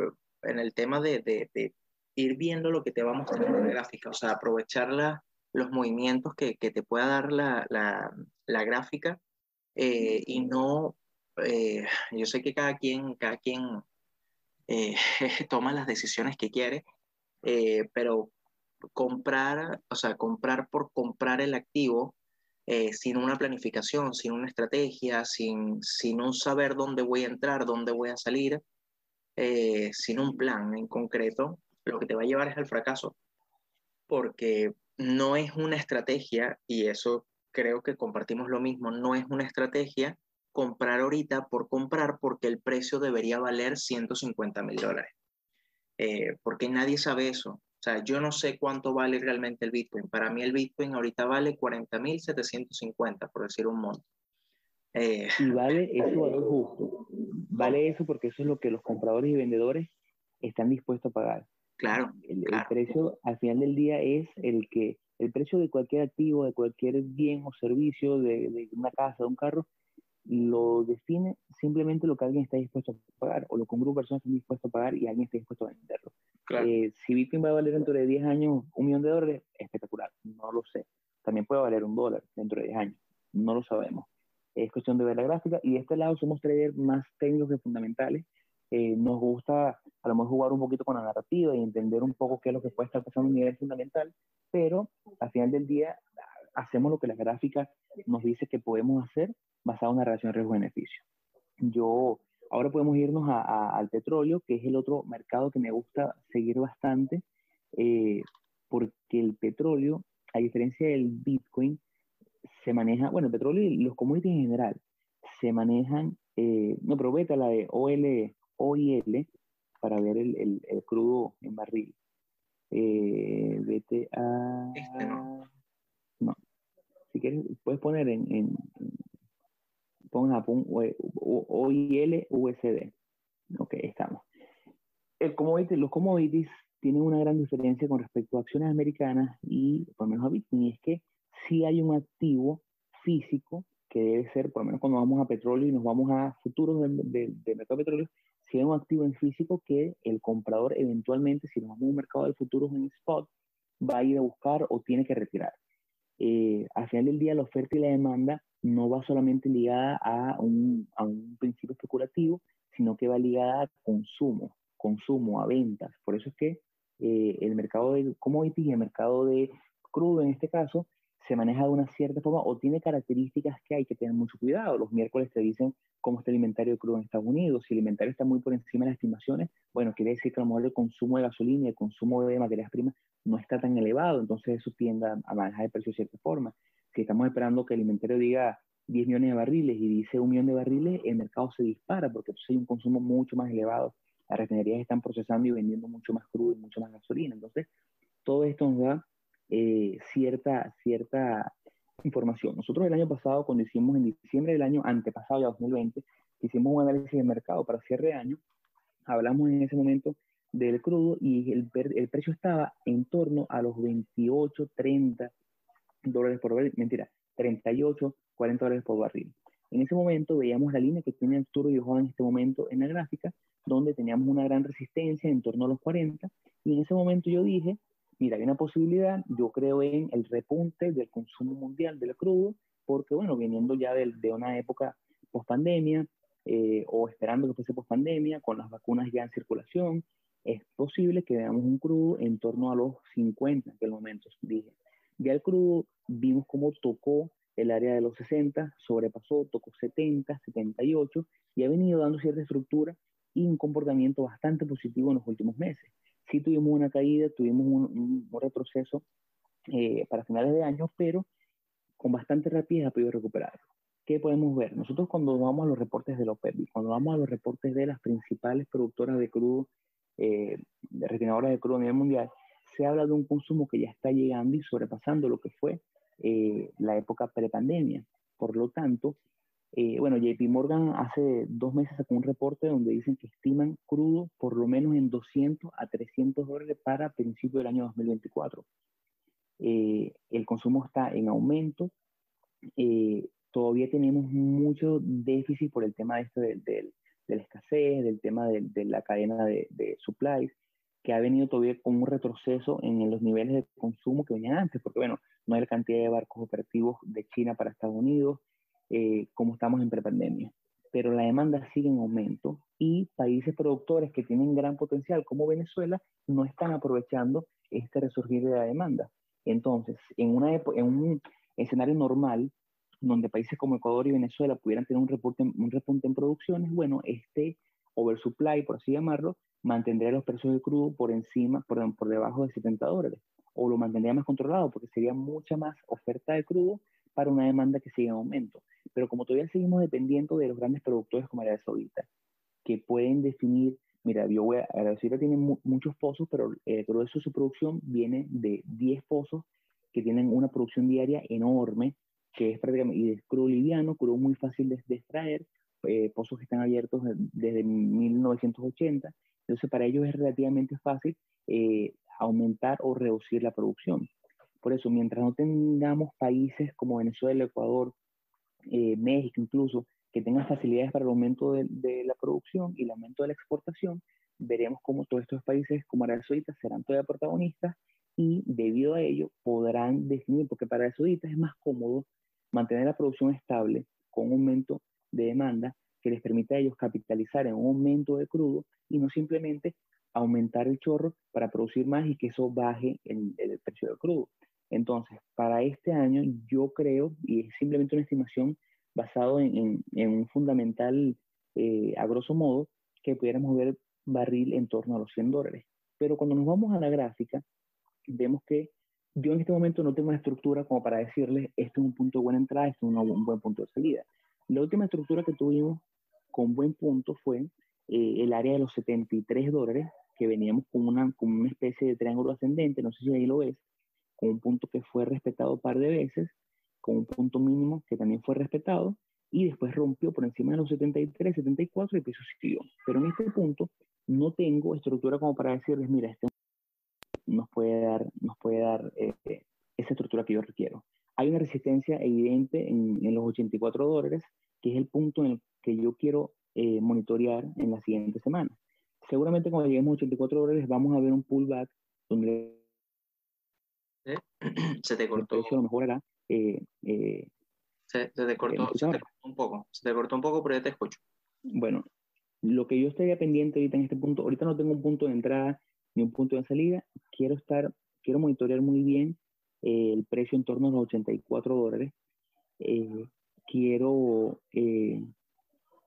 en el tema de, de, de, ir viendo lo que te va en la gráfica, o sea, aprovechar la, los movimientos que, que, te pueda dar la, la, la gráfica y no eh, yo sé que cada quien, cada quien eh, *laughs* toma las decisiones que quiere, eh, pero comprar, o sea, comprar por comprar el activo sin una planificación, sin una estrategia, sin, sin un saber dónde voy a entrar, dónde voy a salir, sin un plan en concreto, lo que te va a llevar es al fracaso, porque no es una estrategia, y eso creo que compartimos lo mismo, no es una estrategia comprar ahorita por comprar porque el precio debería valer 150 mil dólares. Eh, porque nadie sabe eso. O sea, yo no sé cuánto vale realmente el Bitcoin. Para mí el Bitcoin ahorita vale 40 mil 750, por decir un monto. Eh, y vale *laughs* eso valor justo. Vale eso porque eso es lo que los compradores y vendedores están dispuestos a pagar. Claro. El, precio al final del día es el que el precio de cualquier activo, de cualquier bien o servicio, de, de una casa, de un carro, lo define simplemente lo que alguien está dispuesto a pagar o lo que un grupo de personas está dispuesto a pagar y alguien está dispuesto a venderlo. Eh, si Bitcoin va a valer dentro de 10 años un millón de dólares, espectacular, no lo sé. También puede valer un dólar dentro de 10 años, no lo sabemos. Es cuestión de ver la gráfica y de este lado somos traders más técnicos que fundamentales. Eh, nos gusta a lo mejor jugar un poquito con la narrativa y entender un poco qué es lo que puede estar pasando a nivel fundamental, pero al final del día hacemos lo que la gráfica nos dice que podemos hacer basado en una relación riesgo-beneficio. Yo, ahora podemos irnos al petróleo, que es el otro mercado que me gusta seguir bastante, eh, porque el petróleo, a diferencia del Bitcoin, se maneja, bueno, el petróleo y los commodities en general, se manejan, eh, no, pero vete a la de OL, OIL para ver el, el, crudo en barril. Eh, vete a... Este no. no si quieres, puedes poner en, en, pon Japón OIL USD. Ok, estamos. El commodity, los commodities tienen una gran diferencia con respecto a acciones americanas y por lo menos a Bitcoin, y es que si hay un activo físico que debe ser, por lo menos cuando vamos a petróleo y nos vamos a futuros del, mercado de petróleo, si hay un activo en físico que el comprador eventualmente, si nos vamos a un mercado de futuros en spot, va a ir a buscar o tiene que retirar eh, al final del día la oferta y la demanda no va solamente ligada a un, a un principio especulativo, sino que va ligada a consumo, consumo, a ventas. Por eso es que eh, el mercado de commodities y el mercado de crudo en este caso se maneja de una cierta forma o tiene características que hay que tener mucho cuidado. Los miércoles te dicen cómo está el inventario crudo en Estados Unidos. Si el inventario está muy por encima de las estimaciones, bueno, quiere decir que a lo mejor el consumo de gasolina y el consumo de materias primas no está tan elevado, entonces eso tiende a manejar el precio de cierta forma. Si estamos esperando que el inventario diga 10 millones de barriles y dice un millón de barriles, el mercado se dispara porque entonces hay un consumo mucho más elevado. Las refinerías están procesando y vendiendo mucho más crudo y mucho más gasolina. Entonces, todo esto nos da eh, cierta, cierta información. Nosotros el año pasado, cuando hicimos en diciembre del año antepasado, ya 2020, hicimos un análisis de mercado para cierre de año, hablamos en ese momento del crudo y el, el precio estaba en torno a los 28, 30 dólares por barril, mentira, 38, 40 dólares por barril. En ese momento veíamos la línea que tiene Arturo y Juan en este momento en la gráfica, donde teníamos una gran resistencia en torno a los 40, y en ese momento yo dije, mira, hay una posibilidad, yo creo en el repunte del consumo mundial del crudo, porque bueno, viniendo ya de, de una época post pandemia, eh, o esperando que fuese post pandemia, con las vacunas ya en circulación, es posible que veamos un crudo en torno a los 50 en aquel momento, dije. Ya el crudo vimos cómo tocó el área de los 60, sobrepasó, tocó 70, 78 y ha venido dando cierta estructura y un comportamiento bastante positivo en los últimos meses. Sí tuvimos una caída, tuvimos un, retroceso eh, para finales de año, pero con bastante rapidez ha podido recuperar. ¿Qué podemos ver? Nosotros cuando vamos a los reportes de la OPEP, cuando vamos a los reportes de las principales productoras de crudo eh, de refinadoras de crudo a nivel mundial, se habla de un consumo que ya está llegando y sobrepasando lo que fue eh, la época prepandemia. Por lo tanto, eh, bueno, JP Morgan hace dos meses sacó un reporte donde dicen que estiman crudo por lo menos en 200 a 300 dólares para principio del año 2024. Eh, el consumo está en aumento. todavía tenemos mucho déficit por el tema este del de la escasez, del tema de, la cadena de, supplies, que ha venido todavía con un retroceso en los niveles de consumo que venían antes, porque bueno, no hay la cantidad de barcos operativos de China para Estados Unidos, eh, como estamos en prepandemia. Pero la demanda sigue en aumento y países productores que tienen gran potencial, como Venezuela, no están aprovechando este resurgir de la demanda. Entonces, en, una en un escenario normal, donde países como Ecuador y Venezuela pudieran tener un, repunte, un repunte en producciones, bueno, este oversupply, por así llamarlo, mantendría los precios de crudo por encima, por debajo de 70 dólares, o lo mantendría más controlado, porque sería mucha más oferta de crudo para una demanda que sigue en aumento. Pero como todavía seguimos dependiendo de los grandes productores como Arabia Saudita, que pueden definir, mira, yo voy a, Arabia Saudita tiene muchos pozos, pero el grueso de su producción viene de 10 pozos que tienen una producción diaria enorme, que es prácticamente, y es crudo liviano, crudo muy fácil de, extraer, eh, pozos que están abiertos desde 1980, entonces para ellos es relativamente fácil eh, aumentar o reducir la producción. Por eso, mientras no tengamos países como Venezuela, Ecuador, eh, México incluso, que tengan facilidades para el aumento de, la producción y el aumento de la exportación, veremos cómo todos estos países como Arabia Saudita serán todavía protagonistas y debido a ello podrán definir, porque para Arabia Saudita es más cómodo mantener la producción estable con un aumento de demanda que les permita a ellos capitalizar en un aumento de crudo y no simplemente aumentar el chorro para producir más y que eso baje el, el precio del crudo. Entonces, para este año yo creo, y es simplemente una estimación basado en, en, un fundamental, eh, a grosso modo, que pudiéramos ver barril en torno a los 100 dólares. Pero cuando nos vamos a la gráfica, vemos que yo en este momento no tengo una estructura como para decirles, esto es un punto de buena entrada, esto es un, buen punto de salida. La última estructura que tuvimos con buen punto fue eh, el área de los 73 dólares, que veníamos con una, con una especie de triángulo ascendente, no sé si ahí lo ves, con un punto que fue respetado un par de veces, con un punto mínimo que también fue respetado, y después rompió por encima de los 73, 74 y el siguió. Pero en este punto no tengo estructura como para decirles, mira, este nos puede dar, nos puede dar eh, esa estructura que yo requiero. Hay una resistencia evidente en, en, los 84 dólares, que es el punto en el que yo quiero eh, monitorear en la siguiente semana. Seguramente cuando lleguemos a 84 dólares vamos a ver un pullback donde *clears throat* se te cortó. a lo mejor era, eh, eh, se, te cortó, se te cortó un poco, se te cortó un poco, pero ya te escucho. Bueno, lo que yo estaría pendiente ahorita en este punto, ahorita no tengo un punto de entrada ni un punto de salida, quiero estar, quiero monitorear muy bien eh, el precio en torno a los 84 dólares. quiero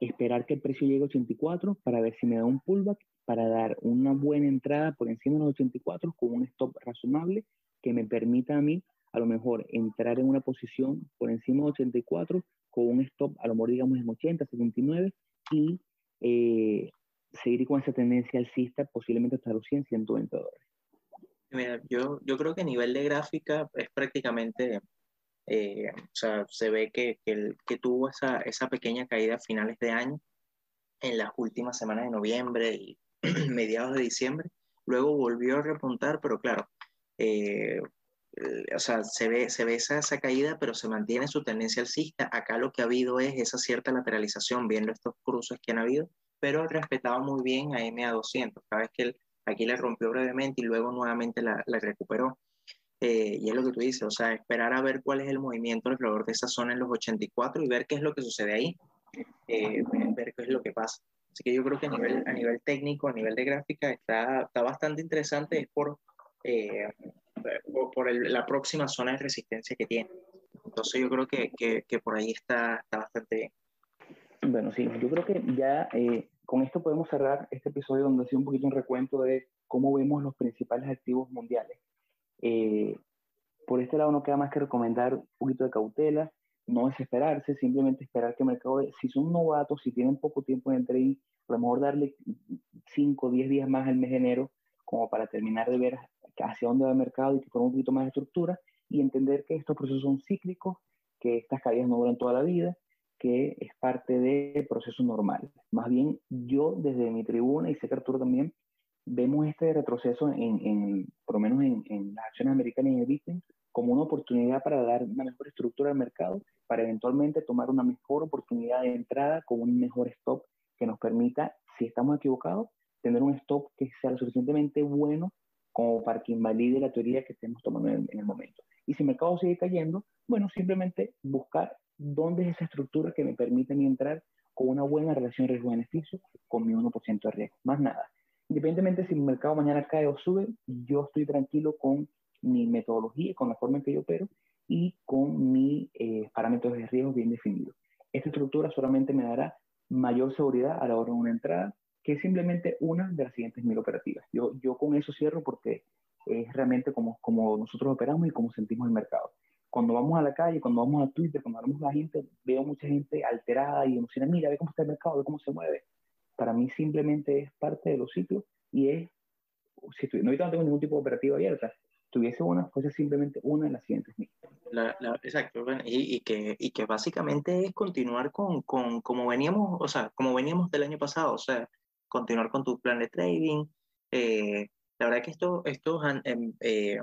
esperar que el precio llegue a 84 para ver si me da un pullback, para dar una buena entrada por encima de los 84 con un stop razonable que me permita a mí a lo mejor entrar en una posición por encima de 84 con un stop a lo mejor digamos en 80, 79 y eh, seguir con esa tendencia alcista posiblemente hasta los 100, 120 dólares. Mira, yo, yo creo que a nivel de gráfica es prácticamente, eh, o sea, se ve que, que, el, que tuvo esa, esa pequeña caída a finales de año, en las últimas semanas de noviembre y *clears throat* mediados de diciembre, luego volvió a repuntar, pero claro, eh, o sea, se ve, se ve esa, esa, caída, pero se mantiene su tendencia alcista. Acá lo que ha habido es esa cierta lateralización, viendo estos cruces que han habido, pero respetaba muy bien a MA200. Cada vez que él, aquí la rompió brevemente y luego nuevamente la, la recuperó. Eh, y es lo que tú dices, o sea, esperar a ver cuál es el movimiento alrededor de esa zona en los 84 y ver qué es lo que sucede ahí, eh, ver qué es lo que pasa. Así que yo creo que a nivel, a nivel técnico, a nivel de gráfica, está, está bastante interesante, es por eh, por la próxima zona de resistencia que tiene. Entonces yo creo que, que, por ahí está, está, bastante bien. Bueno, sí, yo creo que ya eh, con esto podemos cerrar este episodio donde ha sido un poquito un recuento de cómo vemos los principales activos mundiales. Eh, por este lado no queda más que recomendar un poquito de cautela, no desesperarse, simplemente esperar que el mercado, si son novatos, si tienen poco tiempo en trading, a lo mejor darle 5 o 10 días más al mes de enero como para terminar de ver hacia dónde va el mercado y que con un poquito más de estructura y entender que estos procesos son cíclicos, que estas caídas no duran toda la vida, que es parte del proceso normal. Más bien, yo desde mi tribuna, y sé que Arturo también, vemos este retroceso en, en por lo menos en, en, las acciones americanas y en el Bitcoin como una oportunidad para dar una mejor estructura al mercado, para eventualmente tomar una mejor oportunidad de entrada con un mejor stop que nos permita, si estamos equivocados, tener un stop que sea lo suficientemente bueno como para que invalide la teoría que estemos tomando en, el momento. Y si el mercado sigue cayendo, bueno, simplemente buscar dónde es esa estructura que me permite entrar con una buena relación riesgo-beneficio con mi 1% de riesgo, más nada. Independientemente si el mercado mañana cae o sube, yo estoy tranquilo con mi metodología, con la forma en que yo opero y con mis eh, parámetros de riesgo bien definidos. Esta estructura solamente me dará mayor seguridad a la hora de una entrada que es simplemente una de las siguientes mil operativas. Yo, yo con eso cierro porque es realmente como, como nosotros operamos y como sentimos el mercado. cuando vamos a la calle, cuando vamos a Twitter, cuando hablamos a la gente, veo mucha gente alterada y emocionada, mira, ve cómo está el mercado, ve cómo se mueve. Para mí simplemente es parte de los ciclos y es, si estoy, no, no tengo ningún tipo de operativa abierta, tuviese una, fuese simplemente una de las siguientes la, exacto, y, y, que, y que básicamente es continuar con, con como veníamos, o sea, como veníamos del año pasado, o sea, continuar con tu plan de trading. Eh, la verdad que esto, estos em, eh,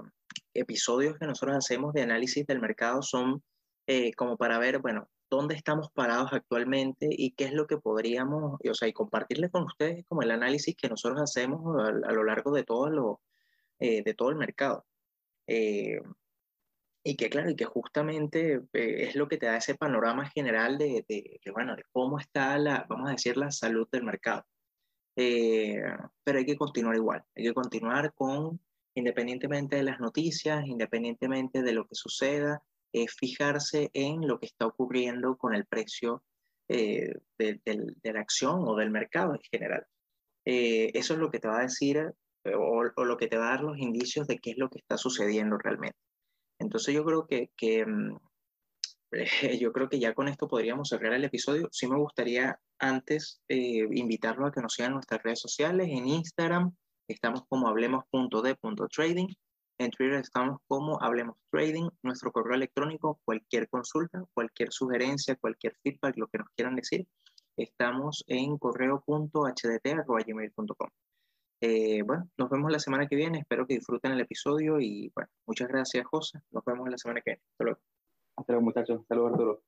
episodios que nosotros hacemos de análisis del mercado son eh, como para ver, bueno, dónde estamos parados actualmente y qué es lo que podríamos, o sea, y compartirles con ustedes como el análisis que nosotros hacemos a, lo largo de todo, lo, de todo el mercado. y que claro, y que justamente es lo que te da ese panorama general de, de, bueno, de cómo está la, vamos a decir, la salud del mercado. Eh, pero hay que continuar igual, hay que continuar con, independientemente de las noticias, independientemente de lo que suceda, eh, fijarse en lo que está ocurriendo con el precio eh, de, la acción o del mercado en general. eso es lo que te va a decir o, o, lo que te va a dar los indicios de qué es lo que está sucediendo realmente. Entonces yo creo que, que mm, *laughs* yo creo que ya con esto podríamos cerrar el episodio. Sí me gustaría antes eh, invitarlo a que nos sigan en nuestras redes sociales. En Instagram estamos como hablemos.d.trading. En Twitter estamos como Hablemos Trading. Nuestro correo electrónico, cualquier consulta, cualquier sugerencia, cualquier feedback, lo que nos quieran decir, estamos en correo.hdt.gmail.com. Eh, bueno, nos vemos la semana que viene. Espero que disfruten el episodio y muchas gracias, José. Nos vemos la semana que viene. Hasta luego. Hasta luego, muchachos. Luego, Arturo.